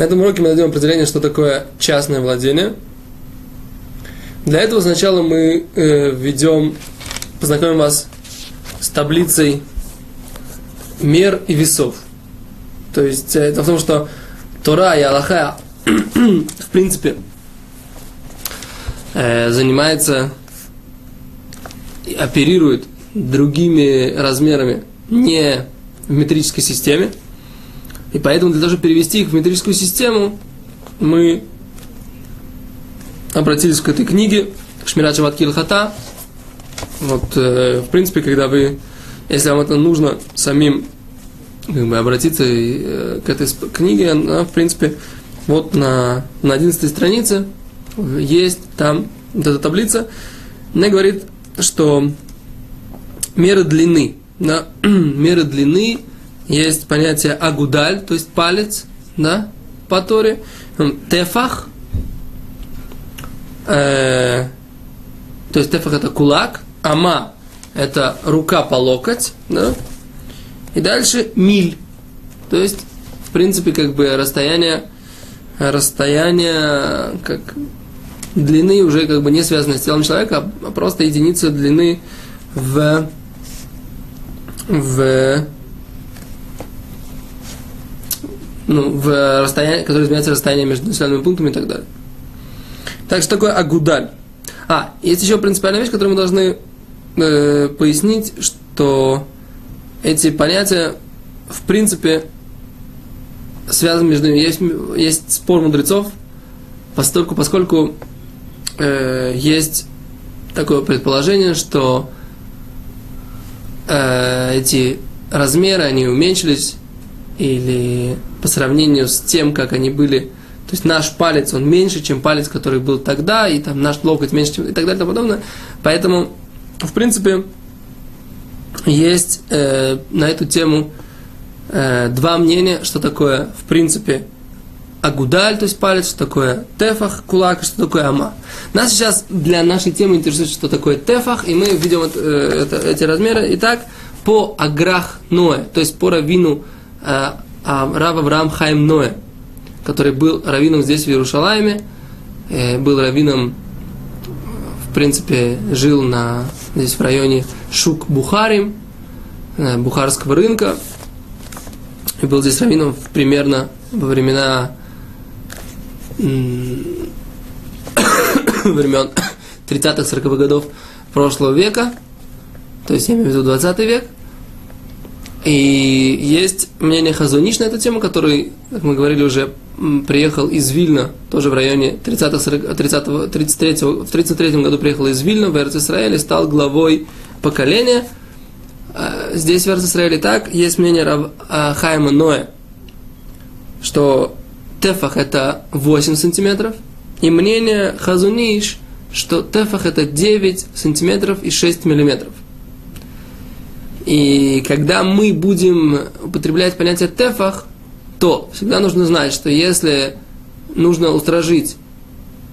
На этом уроке мы дадим определение, что такое частное владение. Для этого сначала мы э, познакомим вас с таблицей мер и весов. То есть э, это в том, что Тора и Аллаха, в принципе, э, занимается, оперирует другими размерами не в метрической системе. И поэтому для того, чтобы перевести их в метрическую систему, мы обратились к этой книге, Шмират Шабат. Вот, э, в принципе, когда вы, если вам это нужно самим как бы, обратиться э, к этой книге, она, в принципе, вот на, на 11 странице есть там вот эта таблица. Она говорит, что меры длины, да, меры длины есть понятие агудаль, то есть палец, да, по Торе, тефах, э, то есть тефах это кулак, ама это рука по локоть, да, и дальше миль, то есть, в принципе, как бы расстояние, расстояние, как длины уже как бы не связано с телом человека, а просто единица длины в в ну, в расстоянии, которое изменяется расстояние между населенными пунктами и так далее. Так что такое агудаль? А, есть еще принципиальная вещь, которую мы должны э, пояснить, что эти понятия, в принципе, связаны между ними. Есть, есть спор мудрецов, поскольку, поскольку э, есть такое предположение, что э, эти размеры, они уменьшились или по сравнению с тем, как они были, то есть наш палец, он меньше, чем палец, который был тогда, и там наш локоть меньше, чем и так далее и тому подобное. Поэтому, в принципе, есть э, на эту тему э, два мнения, что такое, в принципе, агудаль, то есть палец, что такое тефах, кулак, что такое ама. Нас сейчас для нашей темы интересует, что такое тефах, и мы видим это, это, эти размеры. Итак, по аграх Ноя, то есть по равину э, а Рав Авраам Хайм Ноэ, который был раввином здесь, в Иерушалайме, э, был раввином, в принципе, жил на, здесь в районе Шук-Бухарим, э, Бухарского рынка, и был здесь раввином примерно во времена времен 30-40-х годов прошлого века, то есть я имею в виду 20 век – и есть мнение Хазуниш на эту тему, который, как мы говорили уже, приехал из Вильна, тоже в районе 30 30 33 в 33 году приехал из Вильна в Израиле, стал главой поколения. А, здесь в Израиле так, есть мнение Рав а, Хайма Ноя, что тефах это 8 сантиметров, и мнение Хазуниш, что тефах это 9 сантиметров и 6 миллиметров. И когда мы будем употреблять понятие тефах, то всегда нужно знать, что если нужно устражить,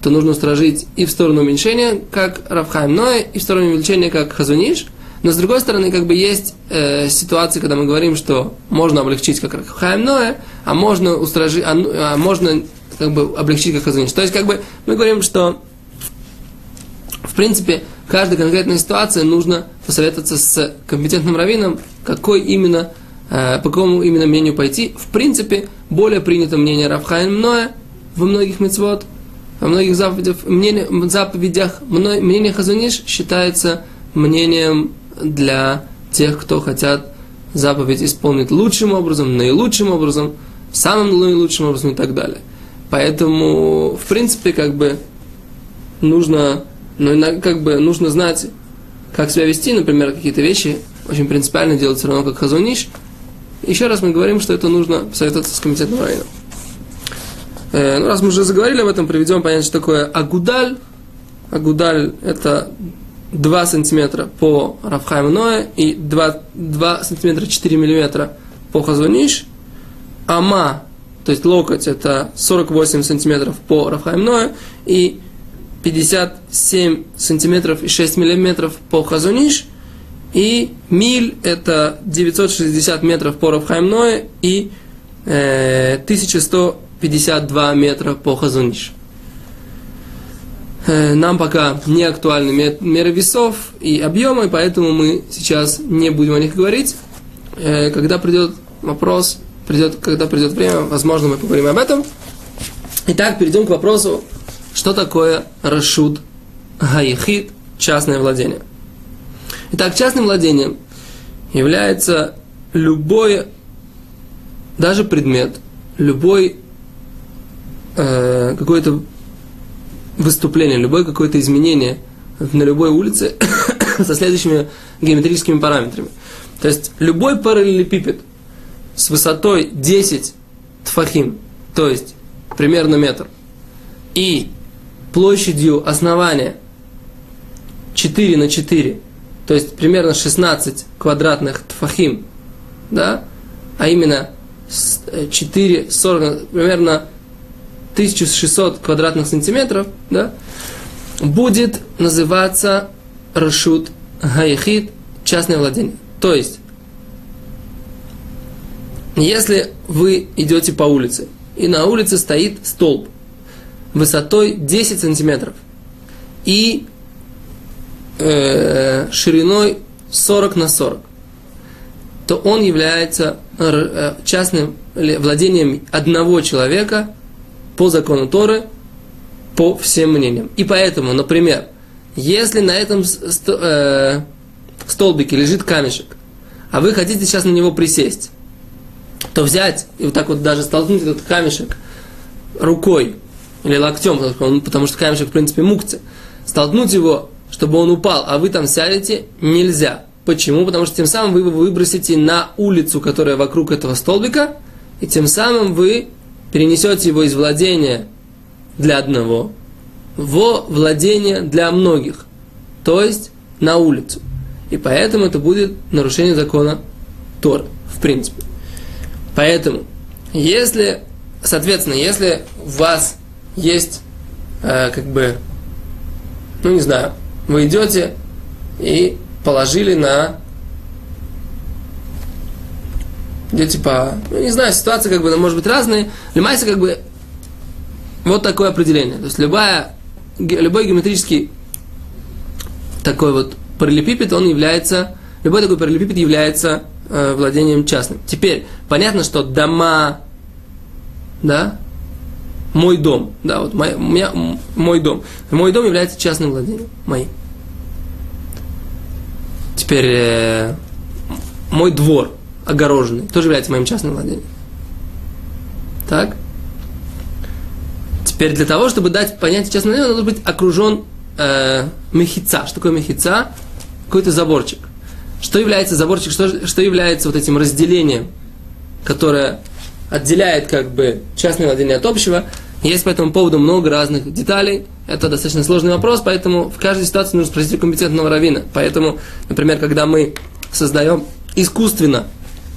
то нужно устражить и в сторону уменьшения, как Равхайм Ноэ, и в сторону увеличения, как Хазуниш. Но с другой стороны, как бы есть э, ситуации, когда мы говорим, что можно облегчить, как Равхайм Ноэ, а можно устражить, а, а можно как бы облегчить, как Хазуниш. То есть, как бы мы говорим, что в принципе, каждой конкретной ситуации нужно посоветоваться с компетентным раввином, какой именно, э, по какому именно мнению пойти. В принципе, более принято мнение Равхайм Ноя во многих мецвод, во многих заповедях, мнение, заповедях мнение Хазуниш считается мнением для тех, кто хотят заповедь исполнить лучшим образом, наилучшим образом, самым наилучшим образом и так далее. Поэтому, в принципе, как бы нужно но как бы нужно знать, как себя вести, например, какие-то вещи очень принципиально делать все равно, как хазуниш. Еще раз мы говорим, что это нужно посоветоваться с комитетом района. Э, ну, раз мы уже заговорили об этом, приведем понятие, что такое агудаль. Агудаль – это 2 сантиметра по Рафхайму Ноя и 2, 2 сантиметра 4 миллиметра по Хазуниш. Ама, то есть локоть, это 48 сантиметров по Рафхайму Ноя и 57 сантиметров и 6 миллиметров по Хазуниш, и миль это 960 метров по Равхаймное и э, 1100 52 метра по Хазуниш. Э, нам пока не актуальны меры весов и объема, и поэтому мы сейчас не будем о них говорить. Э, когда придет вопрос, придет, когда придет время, возможно, мы поговорим об этом. Итак, перейдем к вопросу, что такое Рашуд Гаихид, частное владение. Итак, частным владением является любой, даже предмет, любой э, какое-то выступление, любое какое-то изменение на любой улице со следующими геометрическими параметрами. То есть любой параллелепипед с высотой 10 тфахим, то есть примерно метр, и площадью основания 4 на 4, то есть примерно 16 квадратных тфахим, да, а именно 4, 40, примерно 1600 квадратных сантиметров, да, будет называться Рашут Гаихид, частное владение. То есть, если вы идете по улице, и на улице стоит столб высотой 10 сантиметров и э, шириной 40 на 40, то он является э, частным владением одного человека по закону Торы, по всем мнениям. И поэтому, например, если на этом э, столбике лежит камешек, а вы хотите сейчас на него присесть, то взять и вот так вот даже столкнуть этот камешек рукой или локтем, потому что камешек, в принципе, мукция, столкнуть его чтобы он упал, а вы там сядете, нельзя. Почему? Потому что тем самым вы его выбросите на улицу, которая вокруг этого столбика, и тем самым вы перенесете его из владения для одного во владение для многих, то есть на улицу. И поэтому это будет нарушение закона Тор, в принципе. Поэтому, если, соответственно, если у вас есть, э, как бы, ну не знаю, вы идете и положили на идете по, ну, не знаю, ситуация как бы, может быть разная. Лимайся как бы вот такое определение. То есть любая, любой геометрический такой вот параллелепипед, он является, любой такой параллелепипед является э, владением частным. Теперь, понятно, что дома, да, мой дом, да, вот мой, меня, мой дом. Мой дом является частным владением, моим. Теперь э, мой двор огороженный тоже является моим частным владением. Так? Теперь для того, чтобы дать понятие частного владения, он должен быть окружен э, мехица. Что такое мехица? Какой-то заборчик. Что является заборчик, что, что является вот этим разделением, которое отделяет как бы частное владение от общего. Есть по этому поводу много разных деталей. Это достаточно сложный вопрос, поэтому в каждой ситуации нужно спросить у компетентного равина. Поэтому, например, когда мы создаем искусственно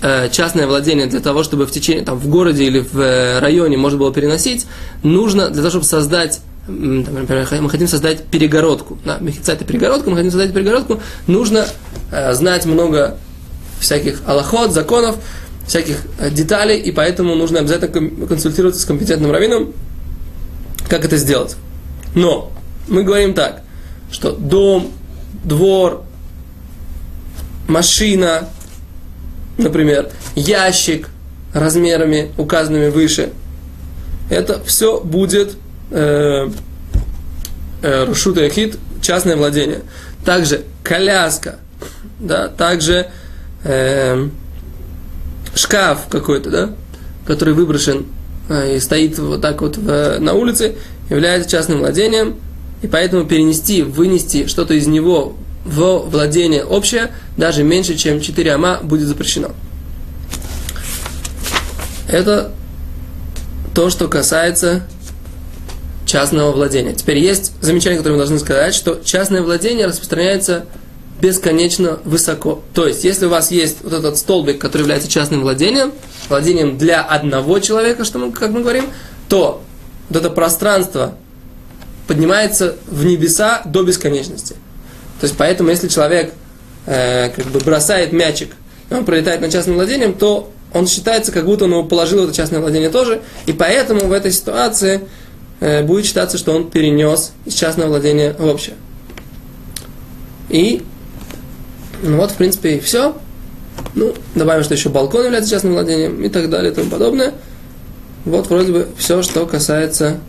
э, частное владение для того, чтобы в течение, там, в городе или в э, районе можно было переносить, нужно для того, чтобы создать например, мы хотим создать перегородку. Да, это перегородка, мы хотим создать перегородку, нужно э, знать много всяких аллахот, законов, всяких э, деталей, и поэтому нужно обязательно консультироваться с компетентным раввином, как это сделать. Но мы говорим так, что дом, двор, машина, например, ящик размерами, указанными выше, это все будет э, э, Рушут Яхид, частное владение. Также коляска, да, также э, шкаф какой-то, да, который выброшен э, и стоит вот так вот в, на улице, является частным владением, и поэтому перенести, вынести что-то из него в владение общее, даже меньше, чем 4 ама, будет запрещено. Это то, что касается частного владения. Теперь есть замечание, которое мы должны сказать, что частное владение распространяется бесконечно высоко. То есть, если у вас есть вот этот столбик, который является частным владением, владением для одного человека, что мы, как мы говорим, то вот это пространство поднимается в небеса до бесконечности. То есть, поэтому, если человек э, как бы бросает мячик, и он пролетает над частным владением, то он считается, как будто он положил это частное владение тоже, и поэтому в этой ситуации э, будет считаться, что он перенес из частного владения в общее. И ну вот, в принципе, и все. Ну, добавим, что еще балкон является частным владением и так далее и тому подобное. Вот вроде бы все, что касается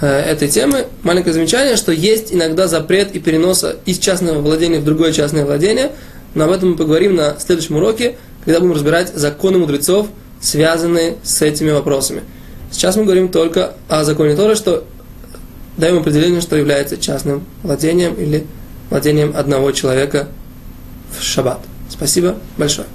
э, этой темы. Маленькое замечание, что есть иногда запрет и переноса из частного владения в другое частное владение, но об этом мы поговорим на следующем уроке, когда будем разбирать законы мудрецов, связанные с этими вопросами. Сейчас мы говорим только о законе Торы, что даем определение, что является частным владением или владением одного человека в шаббат. Спасибо большое.